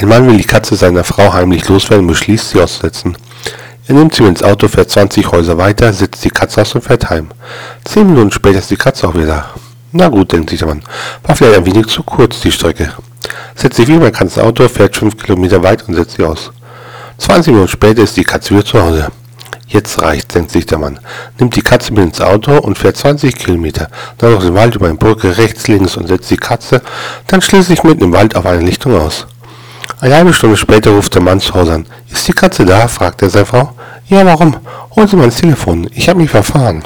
Ein Mann will die Katze seiner Frau heimlich loswerden und beschließt, sie auszusetzen. Er nimmt sie ins Auto, fährt 20 Häuser weiter, setzt die Katze aus und fährt heim. Zehn Minuten später ist die Katze auch wieder da. Na gut, denkt sich der Mann. War vielleicht ein wenig zu kurz, die Strecke. Setzt sich wieder ins Auto, fährt 5 Kilometer weit und setzt sie aus. 20 Minuten später ist die Katze wieder zu Hause. Jetzt reicht, denkt sich der Mann, nimmt die Katze mit ins Auto und fährt 20 Kilometer, dann noch den Wald über eine Brücke rechts, links und setzt die Katze dann schließlich mitten im Wald auf eine Lichtung aus. Eine halbe Stunde später ruft der Mann zu Hause an. Ist die Katze da? fragt er seine Frau. Ja, warum? Holen Sie mal ins Telefon. Ich habe mich verfahren.